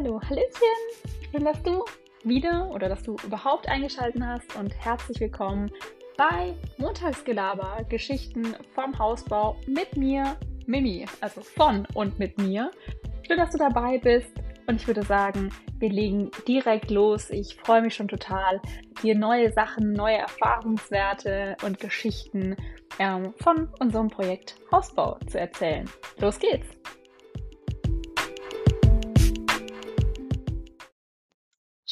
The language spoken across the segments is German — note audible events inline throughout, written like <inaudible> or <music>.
Hallo, Hallöchen! Schön, dass du wieder oder dass du überhaupt eingeschaltet hast und herzlich willkommen bei Montagsgelaber, Geschichten vom Hausbau mit mir, Mimi, also von und mit mir. Schön, dass du dabei bist und ich würde sagen, wir legen direkt los. Ich freue mich schon total, dir neue Sachen, neue Erfahrungswerte und Geschichten ähm, von unserem Projekt Hausbau zu erzählen. Los geht's!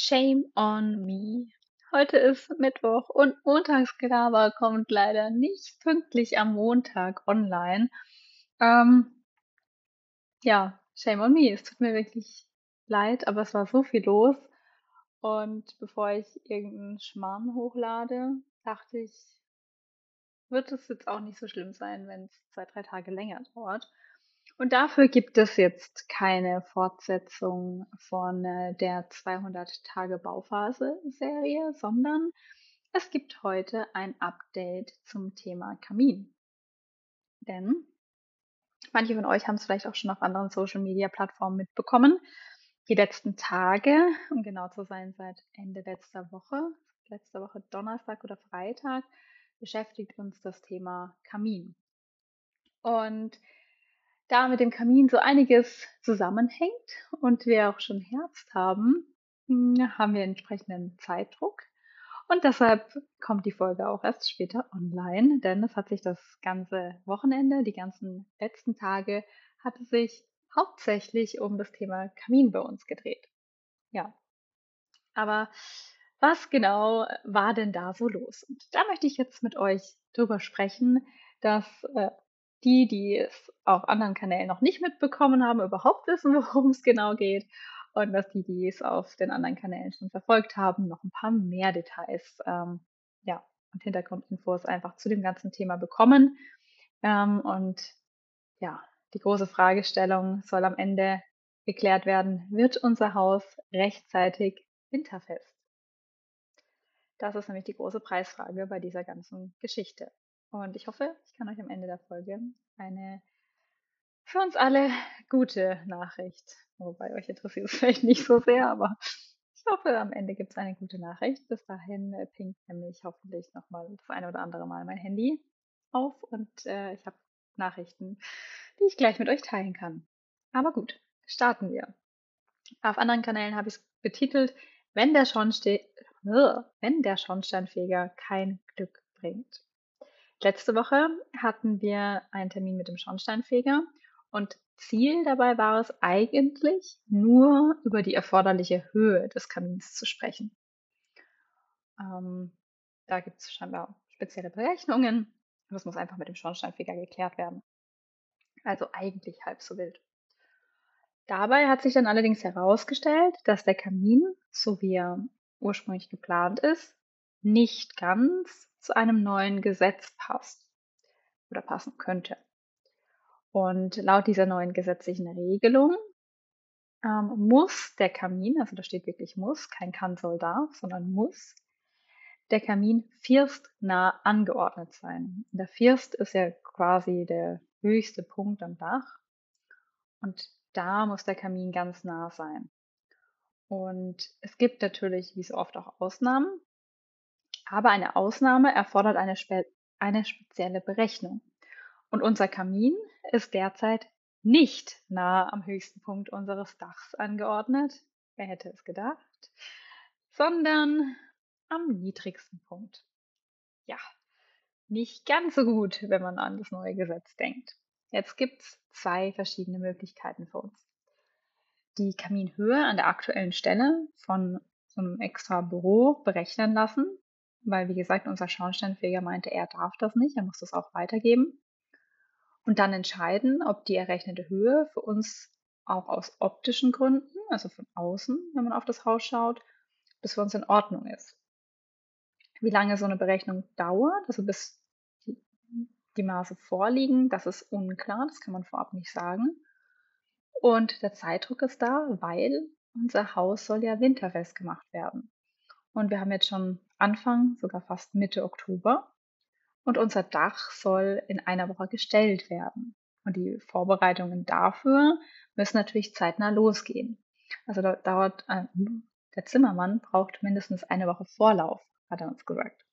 Shame on me. Heute ist Mittwoch und Montagsgelaber kommt leider nicht pünktlich am Montag online. Ähm, ja, shame on me. Es tut mir wirklich leid, aber es war so viel los. Und bevor ich irgendeinen Schmarrn hochlade, dachte ich, wird es jetzt auch nicht so schlimm sein, wenn es zwei, drei Tage länger dauert. Und dafür gibt es jetzt keine Fortsetzung von äh, der 200 Tage Bauphase Serie, sondern es gibt heute ein Update zum Thema Kamin. Denn manche von euch haben es vielleicht auch schon auf anderen Social Media Plattformen mitbekommen. Die letzten Tage, um genau zu sein, seit Ende letzter Woche, letzte Woche Donnerstag oder Freitag, beschäftigt uns das Thema Kamin. Und da mit dem Kamin so einiges zusammenhängt und wir auch schon Herbst haben, hm, haben wir entsprechenden Zeitdruck. Und deshalb kommt die Folge auch erst später online, denn es hat sich das ganze Wochenende, die ganzen letzten Tage, hatte sich hauptsächlich um das Thema Kamin bei uns gedreht. Ja. Aber was genau war denn da so los? Und da möchte ich jetzt mit euch drüber sprechen, dass äh, die, die es auf anderen Kanälen noch nicht mitbekommen haben, überhaupt <laughs> wissen, worum es genau geht. Und dass die, die es auf den anderen Kanälen schon verfolgt haben, noch ein paar mehr Details ähm, ja, und Hintergrundinfos einfach zu dem ganzen Thema bekommen. Ähm, und ja, die große Fragestellung soll am Ende geklärt werden, wird unser Haus rechtzeitig winterfest? Das ist nämlich die große Preisfrage bei dieser ganzen Geschichte. Und ich hoffe, ich kann euch am Ende der Folge eine für uns alle gute Nachricht, wobei euch interessiert es <laughs> vielleicht nicht so sehr, aber ich hoffe, am Ende gibt es eine gute Nachricht. Bis dahin äh, pinkt nämlich hoffentlich nochmal das eine oder andere Mal mein Handy auf und äh, ich habe Nachrichten, die ich gleich mit euch teilen kann. Aber gut, starten wir. Auf anderen Kanälen habe ich es betitelt, wenn der, Schornste wenn der Schornsteinfeger kein Glück bringt. Letzte Woche hatten wir einen Termin mit dem Schornsteinfeger und Ziel dabei war es eigentlich nur über die erforderliche Höhe des Kamins zu sprechen. Ähm, da gibt es scheinbar spezielle Berechnungen und das muss einfach mit dem Schornsteinfeger geklärt werden. Also eigentlich halb so wild. Dabei hat sich dann allerdings herausgestellt, dass der Kamin, so wie er ursprünglich geplant ist, nicht ganz zu einem neuen Gesetz passt oder passen könnte. Und laut dieser neuen gesetzlichen Regelung ähm, muss der Kamin, also da steht wirklich muss, kein kann, soll, darf, sondern muss, der Kamin firstnah angeordnet sein. Der First ist ja quasi der höchste Punkt am Dach und da muss der Kamin ganz nah sein. Und es gibt natürlich, wie so oft, auch Ausnahmen. Aber eine Ausnahme erfordert eine, spe eine spezielle Berechnung. Und unser Kamin ist derzeit nicht nahe am höchsten Punkt unseres Dachs angeordnet. Wer hätte es gedacht? Sondern am niedrigsten Punkt. Ja, nicht ganz so gut, wenn man an das neue Gesetz denkt. Jetzt gibt es zwei verschiedene Möglichkeiten für uns. Die Kaminhöhe an der aktuellen Stelle von so einem extra Büro berechnen lassen weil wie gesagt, unser Schornsteinfeger meinte, er darf das nicht, er muss das auch weitergeben. Und dann entscheiden, ob die errechnete Höhe für uns auch aus optischen Gründen, also von außen, wenn man auf das Haus schaut, bis für uns in Ordnung ist. Wie lange so eine Berechnung dauert, also bis die, die Maße vorliegen, das ist unklar, das kann man vorab nicht sagen. Und der Zeitdruck ist da, weil unser Haus soll ja winterfest gemacht werden. Und wir haben jetzt schon Anfang, sogar fast Mitte Oktober. Und unser Dach soll in einer Woche gestellt werden. Und die Vorbereitungen dafür müssen natürlich zeitnah losgehen. Also da dauert, äh, der Zimmermann braucht mindestens eine Woche Vorlauf, hat er uns gesagt.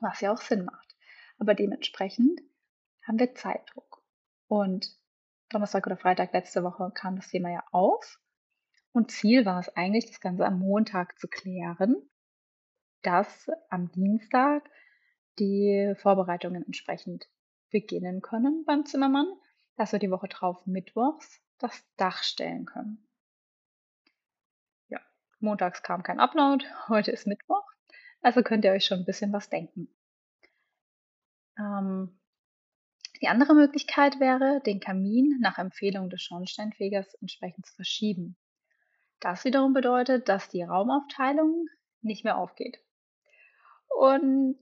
Was ja auch Sinn macht. Aber dementsprechend haben wir Zeitdruck. Und Donnerstag oder Freitag letzte Woche kam das Thema ja auf. Und Ziel war es eigentlich, das Ganze am Montag zu klären, dass am Dienstag die Vorbereitungen entsprechend beginnen können beim Zimmermann, dass wir die Woche drauf mittwochs das Dach stellen können. Ja, montags kam kein Upload, <laughs> heute ist Mittwoch, also könnt ihr euch schon ein bisschen was denken. Ähm, die andere Möglichkeit wäre, den Kamin nach Empfehlung des Schornsteinfegers entsprechend zu verschieben. Das wiederum bedeutet, dass die Raumaufteilung nicht mehr aufgeht. Und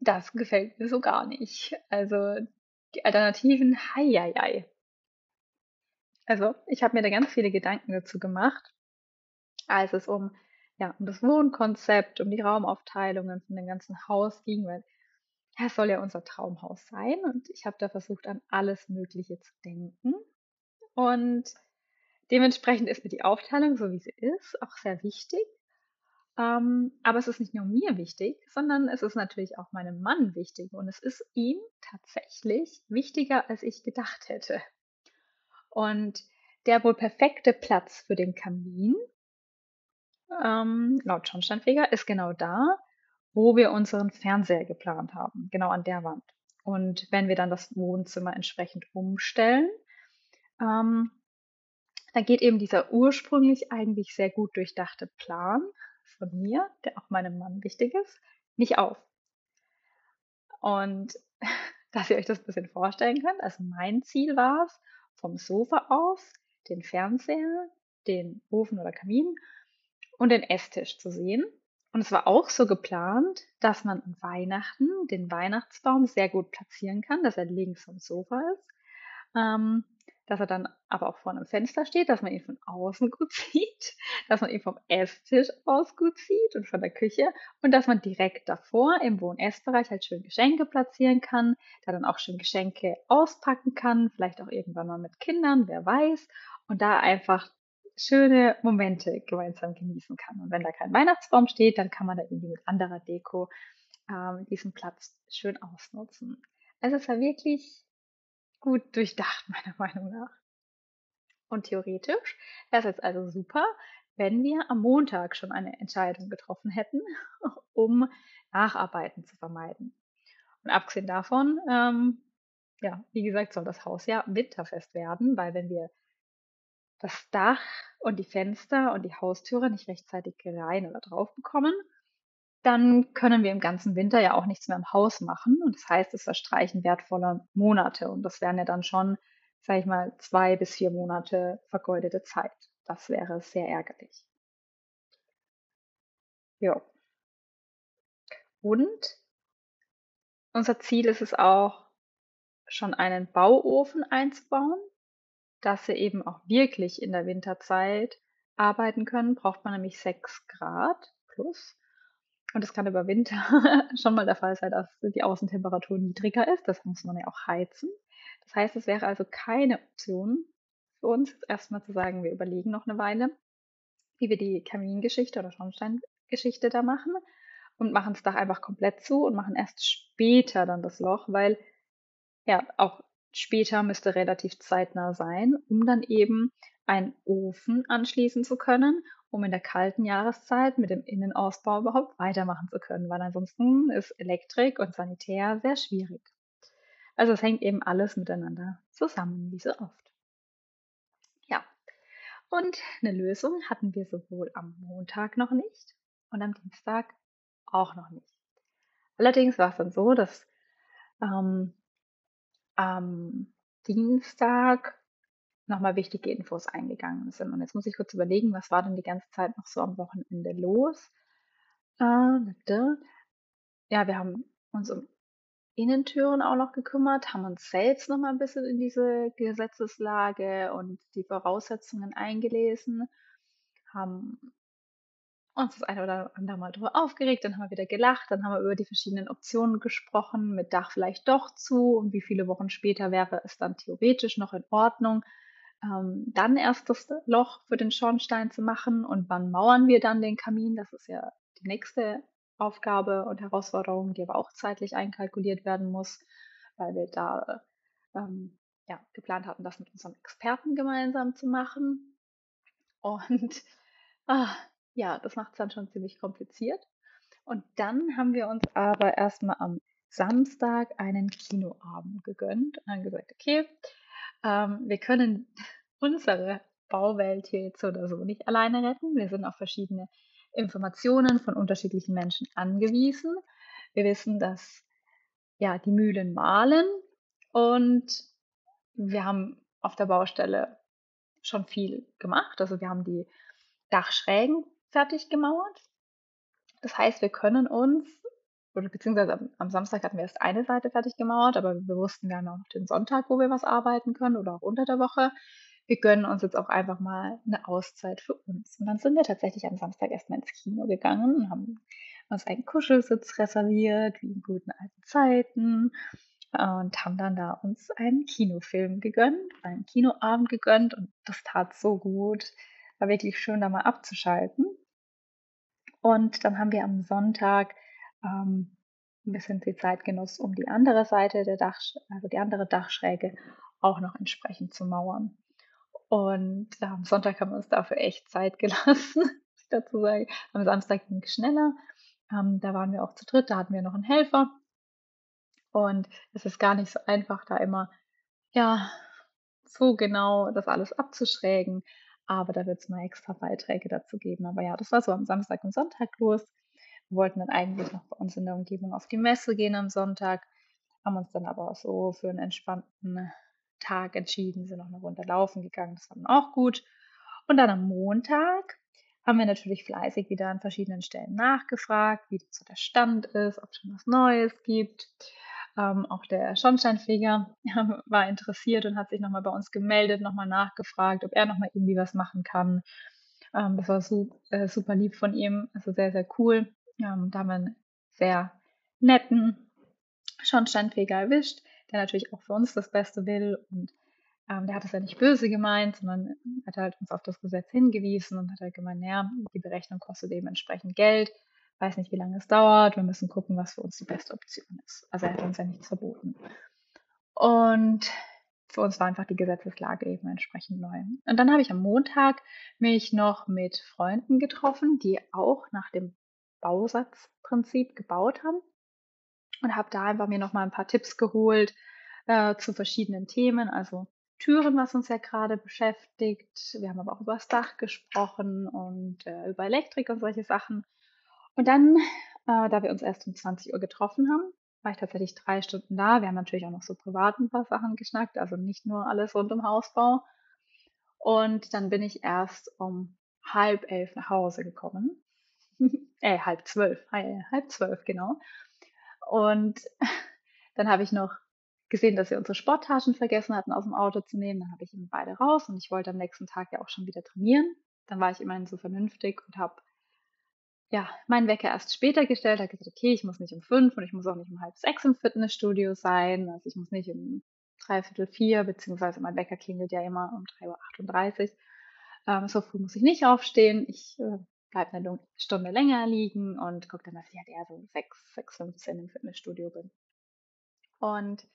das gefällt mir so gar nicht. Also die Alternativen, hei, Also ich habe mir da ganz viele Gedanken dazu gemacht, als es um, ja, um das Wohnkonzept, um die Raumaufteilungen von dem ganzen Haus ging, weil es soll ja unser Traumhaus sein und ich habe da versucht, an alles Mögliche zu denken. Und dementsprechend ist mir die Aufteilung, so wie sie ist, auch sehr wichtig. Ähm, aber es ist nicht nur mir wichtig, sondern es ist natürlich auch meinem Mann wichtig. Und es ist ihm tatsächlich wichtiger, als ich gedacht hätte. Und der wohl perfekte Platz für den Kamin, ähm, laut Schornsteinfeger, ist genau da, wo wir unseren Fernseher geplant haben, genau an der Wand. Und wenn wir dann das Wohnzimmer entsprechend umstellen, ähm, dann geht eben dieser ursprünglich eigentlich sehr gut durchdachte Plan von mir, der auch meinem Mann wichtig ist, nicht auf. Und <laughs> dass ihr euch das ein bisschen vorstellen könnt, also mein Ziel war es, vom Sofa aus den Fernseher, den Ofen oder Kamin und den Esstisch zu sehen. Und es war auch so geplant, dass man an Weihnachten den Weihnachtsbaum sehr gut platzieren kann, dass er links vom Sofa ist. Ähm, dass er dann aber auch vor einem Fenster steht, dass man ihn von außen gut <laughs> sieht, dass man ihn vom Esstisch aus gut sieht und von der Küche und dass man direkt davor im Wohn-Essbereich halt schön Geschenke platzieren kann, da dann auch schön Geschenke auspacken kann, vielleicht auch irgendwann mal mit Kindern, wer weiß, und da einfach schöne Momente gemeinsam genießen kann. Und wenn da kein Weihnachtsbaum steht, dann kann man da irgendwie mit anderer Deko ähm, diesen Platz schön ausnutzen. Also es war wirklich gut durchdacht, <laughs> meiner Meinung nach. Und theoretisch wäre es jetzt also super, wenn wir am Montag schon eine Entscheidung getroffen hätten, <laughs> um Nacharbeiten zu vermeiden. Und abgesehen davon, ähm, ja, wie gesagt, soll das Haus ja winterfest werden, weil wenn wir das Dach und die Fenster und die Haustüre nicht rechtzeitig rein oder drauf bekommen, dann können wir im ganzen Winter ja auch nichts mehr im Haus machen. Und das heißt, es verstreichen wertvolle Monate. Und das wären ja dann schon, sage ich mal, zwei bis vier Monate vergeudete Zeit. Das wäre sehr ärgerlich. Ja. Und unser Ziel ist es auch, schon einen Bauofen einzubauen, dass wir eben auch wirklich in der Winterzeit arbeiten können. Braucht man nämlich 6 Grad plus. Und das kann über Winter <laughs> schon mal der Fall sein, dass die Außentemperatur niedriger ist. Das muss man ja auch heizen. Das heißt, es wäre also keine Option für uns, jetzt erstmal zu sagen, wir überlegen noch eine Weile, wie wir die Kamingeschichte oder Schornsteingeschichte da machen und machen das Dach einfach komplett zu und machen erst später dann das Loch, weil ja auch später müsste relativ zeitnah sein, um dann eben einen Ofen anschließen zu können um in der kalten Jahreszeit mit dem Innenausbau überhaupt weitermachen zu können, weil ansonsten ist Elektrik und Sanitär sehr schwierig. Also es hängt eben alles miteinander zusammen, wie so oft. Ja, und eine Lösung hatten wir sowohl am Montag noch nicht und am Dienstag auch noch nicht. Allerdings war es dann so, dass ähm, am Dienstag nochmal wichtige Infos eingegangen sind. Und jetzt muss ich kurz überlegen, was war denn die ganze Zeit noch so am Wochenende los? Äh, ja, wir haben uns um Innentüren auch noch gekümmert, haben uns selbst nochmal ein bisschen in diese Gesetzeslage und die Voraussetzungen eingelesen, haben uns das eine oder andere Mal darüber aufgeregt, dann haben wir wieder gelacht, dann haben wir über die verschiedenen Optionen gesprochen, mit Dach vielleicht doch zu und wie viele Wochen später wäre es dann theoretisch noch in Ordnung, ähm, dann erst das Loch für den Schornstein zu machen und wann mauern wir dann den Kamin. Das ist ja die nächste Aufgabe und Herausforderung, die aber auch zeitlich einkalkuliert werden muss, weil wir da ähm, ja, geplant hatten, das mit unserem Experten gemeinsam zu machen. Und ah, ja, das macht es dann schon ziemlich kompliziert. Und dann haben wir uns aber erstmal am Samstag einen Kinoabend gegönnt und haben gesagt, okay, ähm, wir können <laughs> unsere Bauwelt hier jetzt oder so nicht alleine retten. Wir sind auf verschiedene Informationen von unterschiedlichen Menschen angewiesen. Wir wissen, dass ja die Mühlen mahlen und wir haben auf der Baustelle schon viel gemacht. Also wir haben die Dachschrägen fertig gemauert. Das heißt, wir können uns, oder beziehungsweise am, am, Samstag hatten wir erst eine Seite fertig gemauert, aber wir wussten, auch noch den Sonntag, wo wir was arbeiten können oder auch unter der Woche. Wir gönnen uns jetzt auch einfach mal eine Auszeit für uns. Und dann sind wir tatsächlich am Samstag erstmal ins Kino gegangen und haben uns einen Kuschelsitz reserviert, wie in guten alten Zeiten und haben dann da uns einen Kinofilm gegönnt, einen Kinoabend gegönnt und das tat so gut. War wirklich schön, da mal abzuschalten. Und dann haben wir am Sonntag ähm, ein bisschen die Zeit genutzt, um die andere Seite der Dach, also die andere Dachschräge auch noch entsprechend zu mauern. Und am Sonntag haben wir uns dafür echt Zeit <laughs> gelassen, muss ich dazu sagen. Am Samstag ging es schneller. Ähm, da waren wir auch zu dritt, da hatten wir noch einen Helfer. Und es ist gar nicht so einfach, da immer, ja, so genau das alles abzuschrägen. Aber da wird es mal extra Beiträge dazu geben. Aber ja, das war so am Samstag und Sonntag los. Wollten dann eigentlich noch bei uns in der Umgebung auf die Messe gehen am Sonntag, haben uns dann aber so für einen entspannten Tag entschieden, sind noch eine Runde laufen gegangen. Das war dann auch gut. Und dann am Montag haben wir natürlich fleißig wieder an verschiedenen Stellen nachgefragt, wie so der Stand ist, ob es schon was Neues gibt. Ähm, auch der Schornsteinfeger <laughs> war interessiert und hat sich nochmal bei uns gemeldet, nochmal nachgefragt, ob er nochmal irgendwie was machen kann. Ähm, das war su äh, super lieb von ihm, also sehr, sehr cool. Ähm, da haben wir einen sehr netten Schornsteinfeger erwischt, der natürlich auch für uns das Beste will und ähm, der hat es ja nicht böse gemeint, sondern hat halt uns auf das Gesetz hingewiesen und hat halt gemeint, naja, die Berechnung kostet dementsprechend Geld weiß nicht, wie lange es dauert. Wir müssen gucken, was für uns die beste Option ist. Also er hat uns ja nichts verboten. Und für uns war einfach die Gesetzeslage eben entsprechend neu. Und dann habe ich am Montag mich noch mit Freunden getroffen, die auch nach dem Bausatzprinzip gebaut haben und habe da einfach mir noch mal ein paar Tipps geholt äh, zu verschiedenen Themen, also Türen, was uns ja gerade beschäftigt. Wir haben aber auch über das Dach gesprochen und äh, über Elektrik und solche Sachen. Und dann, äh, da wir uns erst um 20 Uhr getroffen haben, war ich tatsächlich drei Stunden da. Wir haben natürlich auch noch so privat ein paar Sachen geschnackt, also nicht nur alles rund um Hausbau. Und dann bin ich erst um halb elf nach Hause gekommen. <laughs> äh, halb zwölf, halb zwölf, genau. Und <laughs> dann habe ich noch gesehen, dass wir unsere Sporttaschen vergessen hatten, aus dem Auto zu nehmen. Dann habe ich ihnen beide raus und ich wollte am nächsten Tag ja auch schon wieder trainieren. Dann war ich immerhin so vernünftig und habe ja, meinen Wecker erst später gestellt, habe gesagt, okay, ich muss nicht um fünf und ich muss auch nicht um halb sechs im Fitnessstudio sein. Also ich muss nicht um dreiviertel vier, beziehungsweise mein Wecker klingelt ja immer um drei Uhr. achtunddreißig. Ähm, so früh muss ich nicht aufstehen. Ich äh, bleibe eine Stunde länger liegen und gucke dann, dass ich halt eher so um sechs, sechs, fünfzehn im Fitnessstudio bin. Und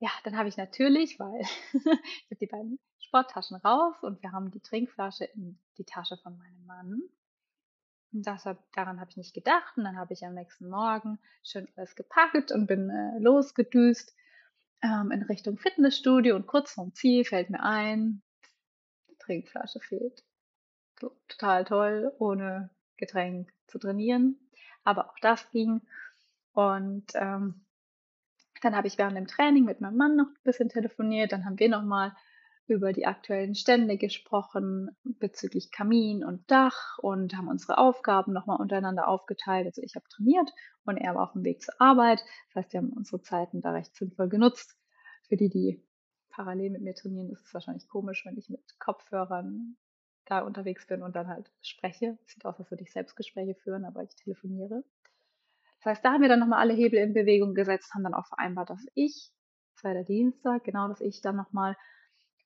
ja, dann habe ich natürlich, weil <laughs> ich habe die beiden Sporttaschen raus und wir haben die Trinkflasche in die Tasche von meinem Mann das hab, daran habe ich nicht gedacht. Und dann habe ich am nächsten Morgen schön alles gepackt und bin äh, losgedüst ähm, in Richtung Fitnessstudio. Und kurz vorm Ziel fällt mir ein, die Trinkflasche fehlt. Total toll, ohne Getränk zu trainieren. Aber auch das ging. Und ähm, dann habe ich während dem Training mit meinem Mann noch ein bisschen telefoniert. Dann haben wir nochmal über die aktuellen Stände gesprochen bezüglich Kamin und Dach und haben unsere Aufgaben nochmal untereinander aufgeteilt. Also ich habe trainiert und er war auf dem Weg zur Arbeit. Das heißt, wir haben unsere Zeiten da recht sinnvoll genutzt. Für die, die parallel mit mir trainieren, ist es wahrscheinlich komisch, wenn ich mit Kopfhörern da unterwegs bin und dann halt spreche. Sieht aus, als würde ich Selbstgespräche führen, aber ich telefoniere. Das heißt, da haben wir dann nochmal alle Hebel in Bewegung gesetzt, haben dann auch vereinbart, dass ich, das war der Dienstag, genau, dass ich dann nochmal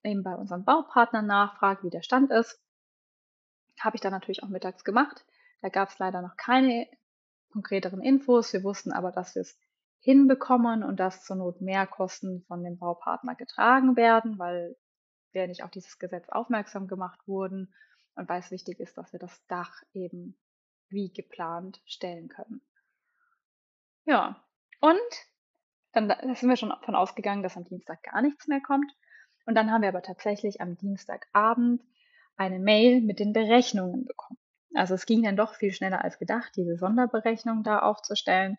eben bei unseren Baupartnern nachfragt, wie der Stand ist. Habe ich dann natürlich auch mittags gemacht. Da gab es leider noch keine konkreteren Infos. Wir wussten aber, dass wir es hinbekommen und dass zur Not Mehrkosten von dem Baupartner getragen werden, weil wir nicht auf dieses Gesetz aufmerksam gemacht wurden und weil es wichtig ist, dass wir das Dach eben wie geplant stellen können. Ja, und dann sind wir schon davon ausgegangen, dass am Dienstag gar nichts mehr kommt. Und dann haben wir aber tatsächlich am Dienstagabend eine Mail mit den Berechnungen bekommen. Also es ging dann doch viel schneller als gedacht, diese Sonderberechnung da aufzustellen.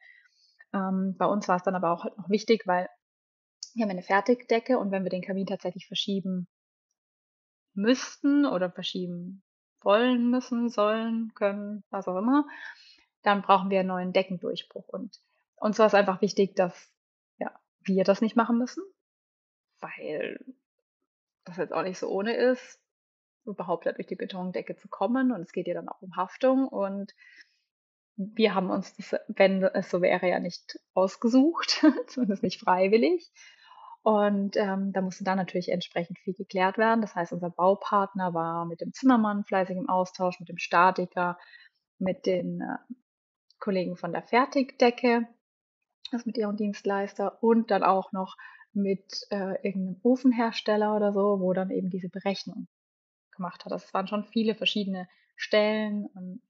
Ähm, bei uns war es dann aber auch noch wichtig, weil wir haben eine Fertigdecke und wenn wir den Kamin tatsächlich verschieben müssten oder verschieben wollen, müssen, sollen, können, was auch immer, dann brauchen wir einen neuen Deckendurchbruch. Und uns war es einfach wichtig, dass ja, wir das nicht machen müssen, weil das jetzt auch nicht so ohne ist, überhaupt durch die Betondecke zu kommen. Und es geht ja dann auch um Haftung. Und wir haben uns das, wenn es so wäre, ja nicht ausgesucht, <laughs> zumindest nicht freiwillig. Und ähm, da musste dann natürlich entsprechend viel geklärt werden. Das heißt, unser Baupartner war mit dem Zimmermann fleißig im Austausch, mit dem Statiker, mit den äh, Kollegen von der Fertigdecke, also mit ihrem Dienstleister und dann auch noch mit äh, irgendeinem Ofenhersteller oder so, wo dann eben diese Berechnung gemacht hat. Das waren schon viele verschiedene Stellen, ähm,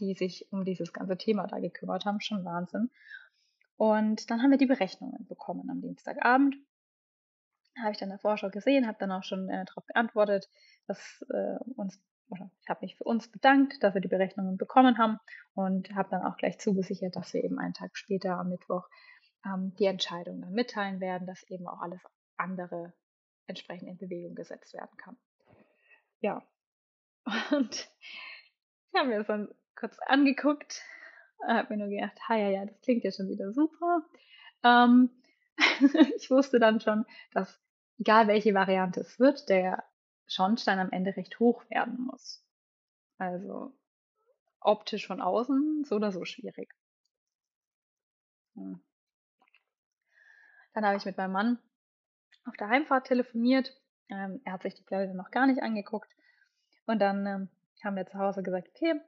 die sich um dieses ganze Thema da gekümmert haben. Schon Wahnsinn. Und dann haben wir die Berechnungen bekommen am Dienstagabend. Habe ich dann der Vorschau gesehen, habe dann auch schon äh, darauf geantwortet, dass äh, uns, oder ich habe mich für uns bedankt, dass wir die Berechnungen bekommen haben und habe dann auch gleich zugesichert, dass wir eben einen Tag später am Mittwoch ähm, die Entscheidung dann mitteilen werden, dass eben auch alles andere entsprechend in Bewegung gesetzt werden kann. Ja, <laughs> und ich habe mir das dann kurz angeguckt, habe mir nur gedacht, ha, ja, ja, das klingt ja schon wieder super. Ähm, <laughs> ich wusste dann schon, dass egal welche Variante es wird, der Schornstein am Ende recht hoch werden muss. Also optisch von außen so oder so schwierig. Hm. Dann habe ich mit meinem Mann auf der Heimfahrt telefoniert. Ähm, er hat sich die Bilder noch gar nicht angeguckt. Und dann ähm, haben wir zu Hause gesagt, okay,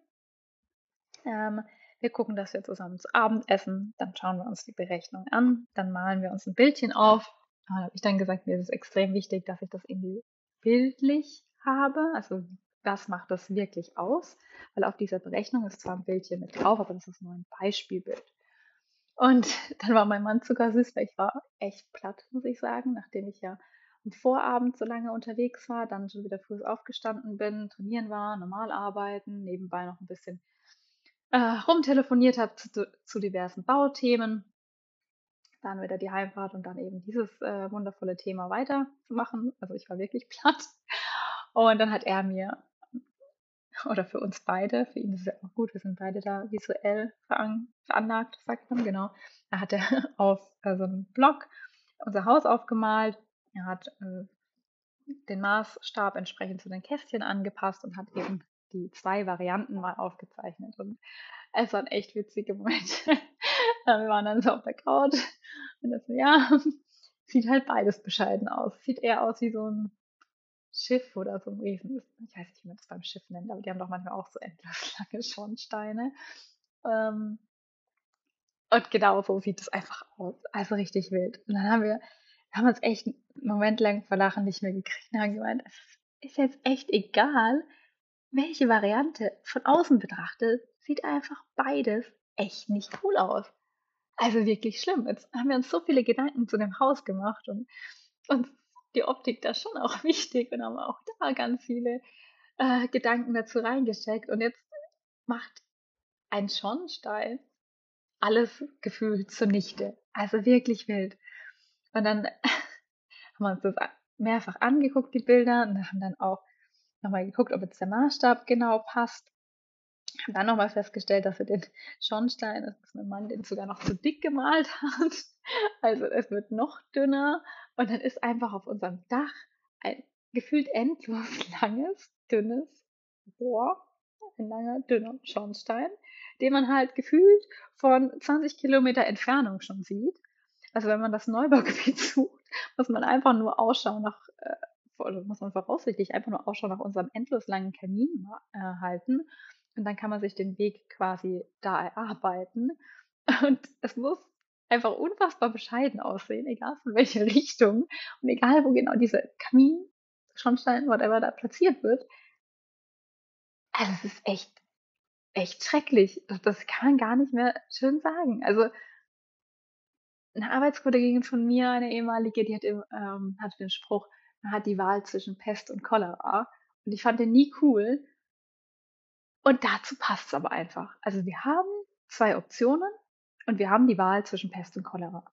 ähm, wir gucken, dass wir zusammen zu Abend essen. Dann schauen wir uns die Berechnung an. Dann malen wir uns ein Bildchen auf. Da habe ich dann gesagt, mir ist es extrem wichtig, dass ich das irgendwie bildlich habe. Also was macht das wirklich aus? Weil auf dieser Berechnung ist zwar ein Bildchen mit drauf, aber das ist nur ein Beispielbild. Und <laughs> dann war mein Mann sogar süß, weil ich war echt platt, muss ich sagen, nachdem ich ja am Vorabend so lange unterwegs war, dann schon wieder früh aufgestanden bin, trainieren war, normal arbeiten, nebenbei noch ein bisschen äh, rumtelefoniert habe zu, zu, diversen Bauthemen. Dann wieder die Heimfahrt und dann eben dieses äh, wundervolle Thema weiterzumachen. Also ich war wirklich <laughs> platt. Und dann hat er mir oder für uns beide, für ihn ist es ja auch gut, wir sind beide da visuell veranlagt, sagt man, genau. Da hat er <laughs> auf äh, so einem Blog unser Haus aufgemalt. Er hat äh, den Maßstab entsprechend zu den Kästchen angepasst und hat eben die zwei Varianten mal aufgezeichnet. Und es waren echt witzige Momente. <laughs> wir waren dann so auf der Couch und das, ja, <laughs> sieht halt beides bescheiden aus. Sieht eher aus wie so ein Schiff oder so ein Riesen. Ich weiß nicht, wie man das beim Schiff nennt, aber die haben doch manchmal auch so endlos <laughs> lange Schornsteine. Ähm, und genau so sieht es einfach aus. Also richtig wild. Und dann haben wir, haben uns echt einen Moment lang vor Lachen nicht mehr gekriegt und haben gemeint, es ist jetzt echt egal, welche Variante von außen betrachtet, sieht einfach beides echt nicht cool aus. Also wirklich schlimm. Jetzt haben wir uns so viele Gedanken zu dem Haus gemacht und uns die Optik da schon auch <laughs> wichtig und haben auch da ganz viele äh, Gedanken dazu reingesteckt. Und jetzt macht ein Schornstein alles gefühlt zunichte. Also wirklich wild. Und dann <laughs> haben wir uns das mehrfach angeguckt, die Bilder, und haben dann auch nochmal geguckt, ob jetzt der Maßstab genau passt. Haben dann nochmal festgestellt, dass wir den Schornstein, dass mein Mann den sogar noch zu dick gemalt hat. <laughs> Also es wird noch dünner und dann ist einfach auf unserem Dach ein gefühlt endlos <laughs> langes, dünnes Rohr, ein langer, dünner Schornstein, den man halt gefühlt von 20 Kilometer Entfernung schon sieht. Also wenn man das Neubaugebiet <laughs> sucht, muss man einfach nur Ausschau nach äh, oder muss man voraussichtlich einfach nur Ausschau nach unserem endlos langen Kamin äh, halten. Und dann kann man sich den Weg quasi da erarbeiten. <laughs> Und es muss einfach unfassbar bescheiden aussehen, egal von welcher <laughs> Richtung und egal wo genau dieser Kamin, Schornstein, whatever da platziert wird. Also es ist echt, echt schrecklich. Das, das kann man gar nicht mehr schön sagen. Also eine Arbeitskollegin von mir, eine ehemalige, die hat ähm, hatte den Spruch, hat die Wahl zwischen Pest und Cholera. Und ich fand den nie cool. Und dazu passt es aber einfach. Also wir haben zwei Optionen und wir haben die Wahl zwischen Pest und Cholera.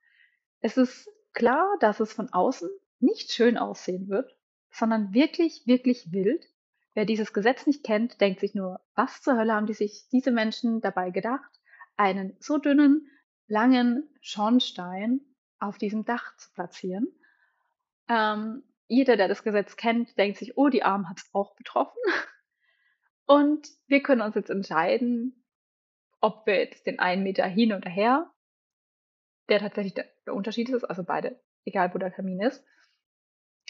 Es ist klar, dass es von außen nicht schön aussehen wird, sondern wirklich, wirklich wild. Wer dieses Gesetz nicht kennt, denkt sich nur, was zur Hölle haben die sich diese Menschen dabei gedacht, einen so dünnen, langen Schornstein auf diesem Dach zu platzieren. Ähm, jeder, der das Gesetz kennt, denkt sich, oh, die Armen hat es auch betroffen. <laughs> Und wir können uns jetzt entscheiden, ob wir jetzt den einen Meter hin oder her, der tatsächlich der, Unterschied ist, also beide, egal wo der Kamin ist.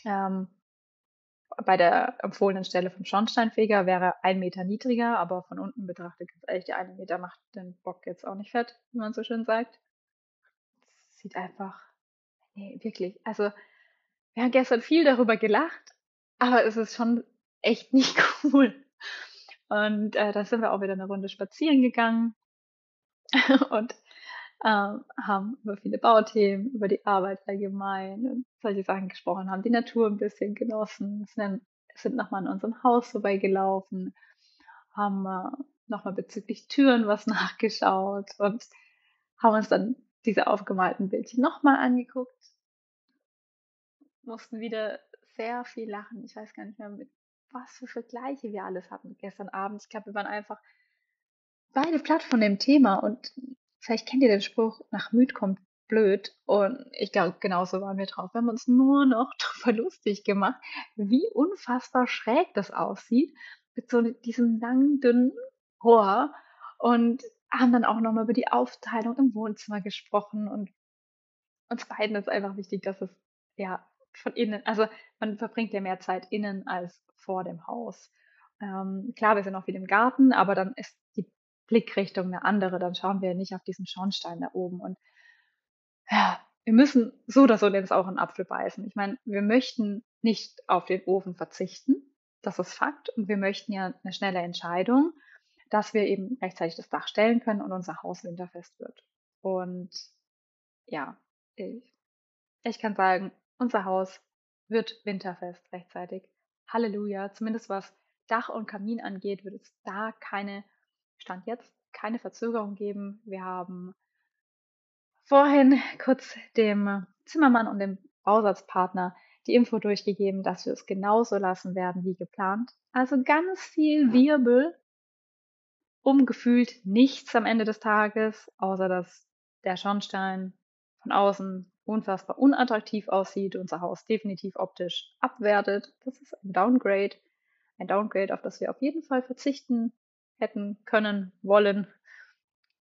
Ähm, bei der empfohlenen Stelle vom Schornsteinfeger wäre ein Meter niedriger, aber von unten betrachtet, ganz ehrlich, der eine Meter macht den Bock jetzt auch nicht fett, wie man so schön sagt. Sieht einfach, nee, wirklich. Also, wir haben gestern viel darüber gelacht, aber es ist schon echt nicht <laughs> cool. Und äh, da sind wir auch wieder eine Runde spazieren gegangen <laughs> und ähm, haben über viele Bauthemen, über die Arbeit allgemein und solche Sachen gesprochen, haben die Natur ein bisschen genossen, sind, sind nochmal in unserem Haus vorbeigelaufen, haben äh, nochmal bezüglich Türen was <laughs> nachgeschaut und haben uns dann diese aufgemalten Bildchen nochmal angeguckt. Mussten wieder sehr viel lachen. Ich weiß gar nicht mehr, mit was für Vergleiche wir alles hatten gestern Abend. Ich glaube, wir waren einfach beide platt von dem Thema und vielleicht kennt ihr den Spruch, nach müd kommt blöd. Und ich glaube, genauso waren wir drauf. Wir haben uns nur noch <laughs> darüber lustig gemacht, wie unfassbar schräg das aussieht. Mit so diesem langen, dünnen Rohr. Und haben dann auch nochmal über die Aufteilung im Wohnzimmer gesprochen. Und uns beiden ist einfach wichtig, dass es ja von innen, also man verbringt ja mehr Zeit innen als vor dem Haus. Ähm, klar, wir sind auch wieder im Garten, aber dann ist die Blickrichtung eine andere, dann schauen wir nicht auf diesen Schornstein da oben. Und ja, wir müssen so oder so jetzt auch einen Apfel beißen. Ich meine, wir möchten nicht auf den Ofen verzichten. Das ist Fakt. Und wir möchten ja eine schnelle Entscheidung, dass wir eben rechtzeitig das Dach stellen können und unser Haus winterfest wird. Und ja, ich, ich kann sagen, unser Haus wird winterfest rechtzeitig. Halleluja. Zumindest was Dach und Kamin angeht, wird es da keine Stand jetzt keine Verzögerung geben. Wir haben vorhin kurz dem Zimmermann und dem Bausatzpartner die Info durchgegeben, dass wir es genauso lassen werden wie geplant. Also ganz viel Wirbel, umgefühlt nichts am Ende des Tages, außer dass der Schornstein von außen unfassbar unattraktiv aussieht, unser Haus definitiv optisch abwertet. Das ist ein Downgrade. Ein Downgrade, auf das wir auf jeden Fall verzichten hätten können, wollen,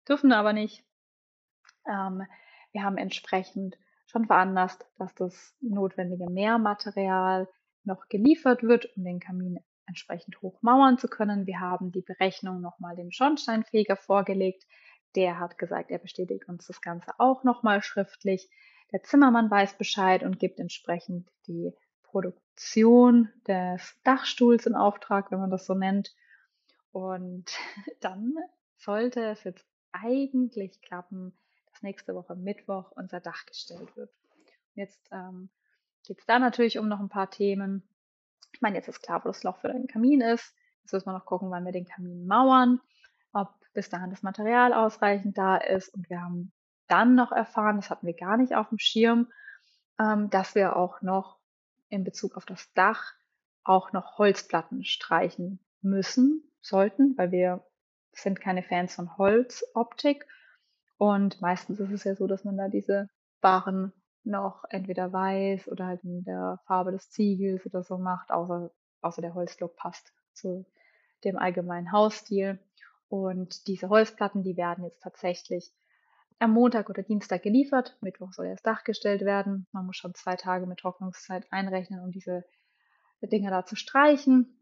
dürfen aber nicht. Ähm, wir haben entsprechend schon veranlasst, dass das notwendige Mehrmaterial noch geliefert wird, um den Kamin entsprechend hochmauern zu können. Wir haben die Berechnung nochmal dem Schornsteinfeger vorgelegt. Der hat gesagt, er bestätigt uns das Ganze auch nochmal schriftlich. Der Zimmermann weiß Bescheid und gibt entsprechend die Produktion des Dachstuhls in Auftrag, wenn man das so nennt. Und <laughs> dann sollte es jetzt eigentlich klappen, dass nächste Woche Mittwoch unser Dach gestellt wird. Und jetzt ähm, geht es da natürlich um noch ein paar Themen. Ich meine, jetzt ist klar, wo das Loch für den Kamin ist. Jetzt müssen wir noch gucken, wann wir den Kamin mauern, ob bis dahin das Material ausreichend da ist. Und wir haben dann noch erfahren, das hatten wir gar nicht auf dem Schirm, ähm, dass wir auch noch in Bezug auf das Dach auch noch Holzplatten streichen müssen, sollten, weil wir sind keine Fans von Holzoptik. Und meistens ist es ja so, dass man da diese Barren noch entweder weiß oder halt in der Farbe des Ziegels oder so macht, außer, außer der Holzlook passt zu dem allgemeinen Hausstil. Und diese Holzplatten, die werden jetzt tatsächlich am Montag oder Dienstag geliefert. Mittwoch soll das Dach gestellt werden. Man muss schon zwei Tage mit Trocknungszeit einrechnen, um diese Dinge da zu streichen.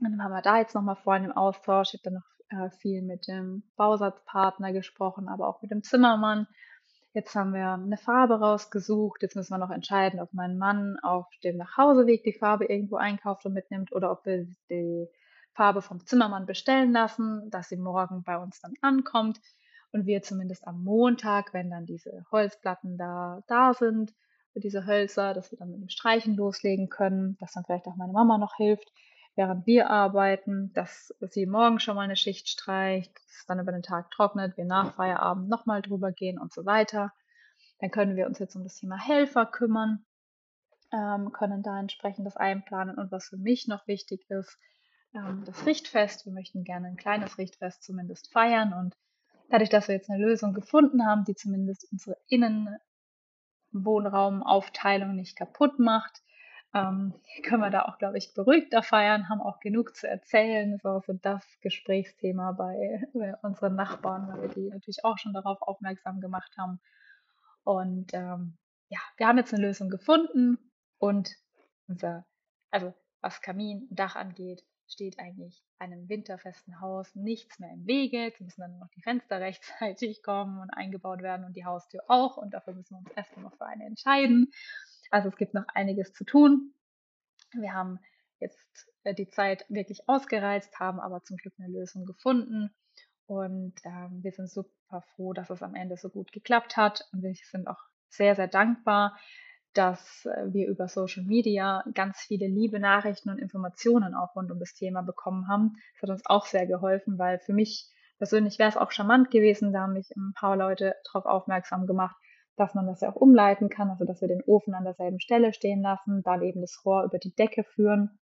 Dann haben wir da jetzt nochmal vorhin im Austausch. Ich habe dann noch äh, viel mit dem Bausatzpartner gesprochen, aber auch mit dem Zimmermann. Jetzt haben wir eine Farbe rausgesucht. Jetzt müssen wir noch entscheiden, ob mein Mann auf dem Nachhauseweg die Farbe irgendwo einkauft und mitnimmt oder ob wir die Farbe vom Zimmermann bestellen lassen, dass sie morgen bei uns dann ankommt und wir zumindest am Montag, wenn dann diese Holzplatten da, da sind, für diese Hölzer, dass wir dann mit dem Streichen loslegen können, dass dann vielleicht auch meine Mama noch hilft, während wir arbeiten, dass sie morgen schon mal eine Schicht streicht, dass es dann über den Tag trocknet, wir nach Feierabend nochmal drüber gehen und so weiter. Dann können wir uns jetzt um das Thema Helfer kümmern, ähm, können da entsprechend das einplanen und was für mich noch wichtig ist, ähm, das Richtfest. Wir möchten gerne ein kleines Richtfest zumindest feiern und dadurch, dass wir jetzt eine Lösung gefunden haben, die zumindest unsere Innenwohnraumaufteilung nicht kaputt macht, ähm, <laughs> können wir da auch, glaube ich, beruhigter feiern, haben auch genug zu erzählen. Das war so das Gesprächsthema bei, <laughs> bei unseren Nachbarn, weil wir die natürlich auch schon darauf aufmerksam gemacht haben. Und ähm, ja, wir haben jetzt eine Lösung gefunden und unser, also was Kamin und Dach angeht, steht eigentlich einem winterfesten Haus nichts mehr im Wege. Jetzt müssen dann noch die Fenster <laughs> rechtzeitig kommen und eingebaut werden und die Haustür auch. Und dafür müssen wir uns erstmal noch für eine entscheiden. Also es gibt noch einiges zu tun. Wir haben jetzt äh, die Zeit wirklich ausgereizt, haben aber zum Glück eine Lösung gefunden. Und ähm, wir sind super froh, dass es am Ende so gut geklappt hat. Und wir sind auch sehr, sehr dankbar, dass äh, wir über Social Media ganz viele liebe Nachrichten und Informationen auch rund um das Thema bekommen haben. Das hat uns auch sehr geholfen, weil für mich persönlich wäre es auch charmant gewesen, da haben mich ein paar Leute darauf aufmerksam gemacht, dass man das ja auch umleiten kann, also dass wir den Ofen an derselben Stelle stehen lassen, dann eben das Rohr über die Decke führen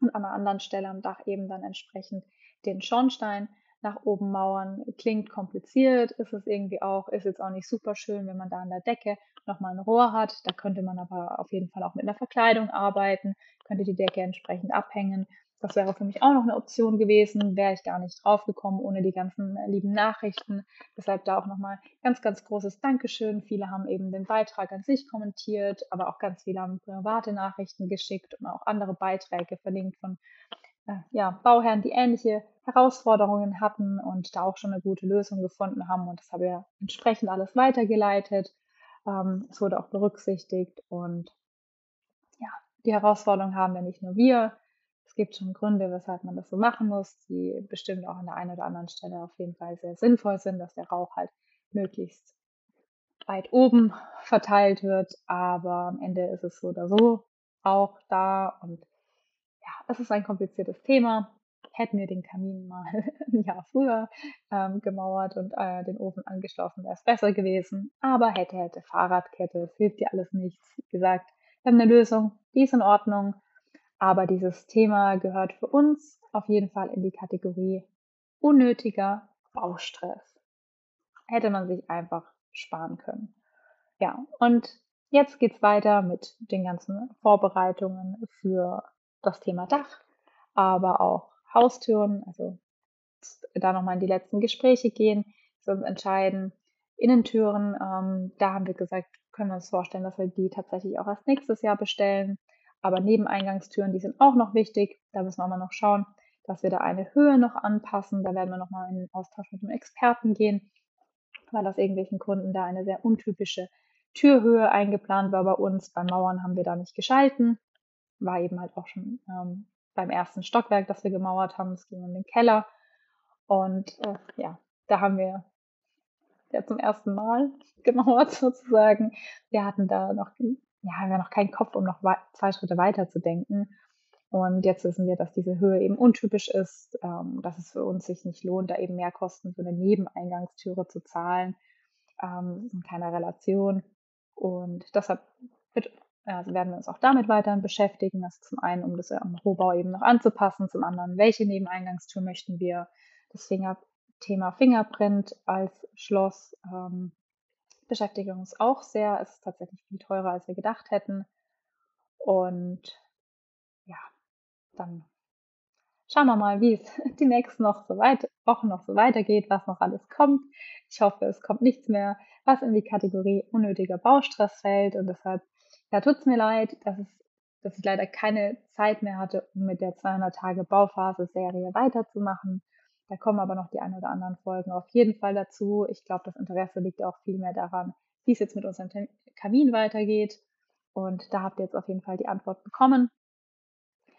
und an einer anderen Stelle am Dach eben dann entsprechend den Schornstein nach oben mauern. Klingt kompliziert, ist es irgendwie auch, ist jetzt auch nicht super schön, wenn man da an der Decke nochmal ein Rohr hat. Da könnte man aber auf jeden Fall auch mit einer Verkleidung arbeiten, könnte die Decke entsprechend abhängen. Das wäre für mich auch noch eine Option gewesen, wäre ich gar nicht drauf gekommen ohne die ganzen äh, lieben Nachrichten. Deshalb da auch nochmal ganz, ganz großes Dankeschön. Viele haben eben den Beitrag an sich kommentiert, aber auch ganz viele haben private Nachrichten geschickt und auch andere Beiträge verlinkt von ja, Bauherren, die ähnliche Herausforderungen hatten und da auch schon eine gute Lösung gefunden haben. Und das habe ich entsprechend alles weitergeleitet. Ähm, es wurde auch berücksichtigt und ja, die Herausforderung haben ja nicht nur wir, gibt schon Gründe, weshalb man das so machen muss, die bestimmt auch an der einen oder anderen Stelle auf jeden Fall sehr sinnvoll sind, dass der Rauch halt möglichst weit oben verteilt wird. Aber am Ende ist es so oder so auch da und ja, es ist ein kompliziertes Thema. Hätten wir den Kamin mal <laughs> ein Jahr früher ähm, gemauert und äh, den Ofen angeschlossen, wäre es besser gewesen. Aber hätte, hätte Fahrradkette, es hilft dir alles nichts. Wie gesagt, wir haben eine Lösung, die ist in Ordnung. Aber dieses Thema gehört für uns auf jeden Fall in die Kategorie unnötiger Baustress. Hätte man sich einfach sparen können. Ja, und jetzt geht's weiter mit den ganzen Vorbereitungen für das Thema Dach, aber auch Haustüren, also da nochmal in die letzten Gespräche gehen, zu entscheiden. Innentüren, ähm, da haben wir gesagt, können wir uns vorstellen, dass wir die tatsächlich auch erst nächstes Jahr bestellen. Aber Nebeneingangstüren, die sind auch noch wichtig. Da müssen wir aber noch schauen, dass wir da eine Höhe noch anpassen. Da werden wir nochmal in den Austausch mit dem Experten gehen, weil aus irgendwelchen Gründen da eine sehr untypische Türhöhe eingeplant war bei uns. Bei Mauern haben wir da nicht geschalten. War eben halt auch schon ähm, beim ersten Stockwerk, das wir gemauert haben. Es ging um den Keller. Und äh, ja, da haben wir ja zum ersten Mal <laughs> gemauert sozusagen. Wir hatten da noch ja, haben wir noch keinen Kopf, um noch zwei Schritte weiter zu denken. Und jetzt wissen wir, dass diese Höhe eben untypisch ist, ähm, dass es für uns sich nicht lohnt, da eben mehr Kosten für eine Nebeneingangstüre zu zahlen, ähm, in keiner Relation. Und deshalb wird, also werden wir uns auch damit weiterhin beschäftigen. Das zum einen, um das am Rohbau eben noch anzupassen, zum anderen, welche Nebeneingangstür möchten wir. Das Finger Thema Fingerprint als Schloss ähm, beschäftigt uns auch sehr. Es ist tatsächlich viel teurer, als wir gedacht hätten. Und ja, dann schauen wir mal, wie es <laughs> die nächsten noch so weit, Wochen noch so weitergeht, was noch alles kommt. Ich hoffe, es kommt nichts mehr, was in die Kategorie unnötiger Baustress fällt. Und deshalb, ja, tut es mir leid, dass es dass ich leider keine Zeit mehr hatte, um mit der 200 Tage Bauphase Serie weiterzumachen. Da kommen aber noch die ein oder anderen Folgen auf jeden Fall dazu. Ich glaube, das Interesse liegt auch viel mehr daran, wie es jetzt mit unserem Kamin weitergeht. Und da habt ihr jetzt auf jeden Fall die Antwort bekommen.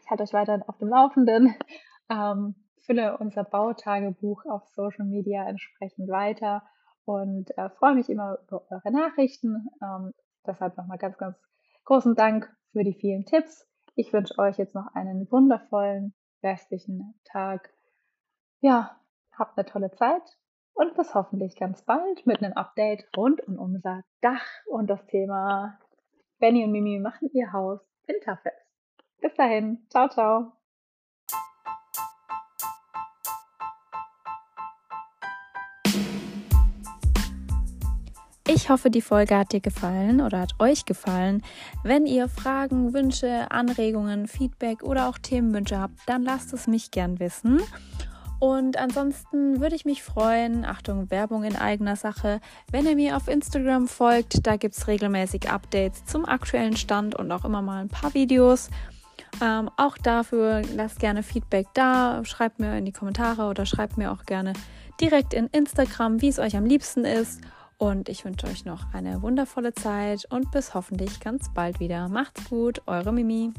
Ich halte euch weiter auf dem Laufenden. <laughs> Ähm, fülle unser Bautagebuch auf Social Media entsprechend weiter und äh, freue mich immer über eure Nachrichten. Ähm, deshalb nochmal ganz, ganz großen Dank für die vielen Tipps. Ich wünsche euch jetzt noch einen wundervollen restlichen Tag. Ja, habt eine tolle Zeit und bis hoffentlich ganz bald mit einem Update rund um unser Dach und das Thema Benny und Mimi machen ihr Haus winterfest. Bis dahin, ciao, ciao. Ich hoffe, die Folge hat dir gefallen oder hat euch gefallen. Wenn ihr Fragen, Wünsche, Anregungen, Feedback oder auch Themenwünsche habt, dann lasst es mich gern wissen. Und ansonsten würde ich mich freuen, Achtung, Werbung in eigener Sache, wenn ihr mir auf Instagram folgt. Da gibt es regelmäßig Updates zum aktuellen Stand und auch immer mal ein paar Videos. Ähm, auch dafür lasst gerne Feedback da, schreibt mir in die Kommentare oder schreibt mir auch gerne direkt in Instagram, wie es euch am liebsten ist. Und ich wünsche euch noch eine wundervolle Zeit und bis hoffentlich ganz bald wieder. Macht's gut, eure Mimi.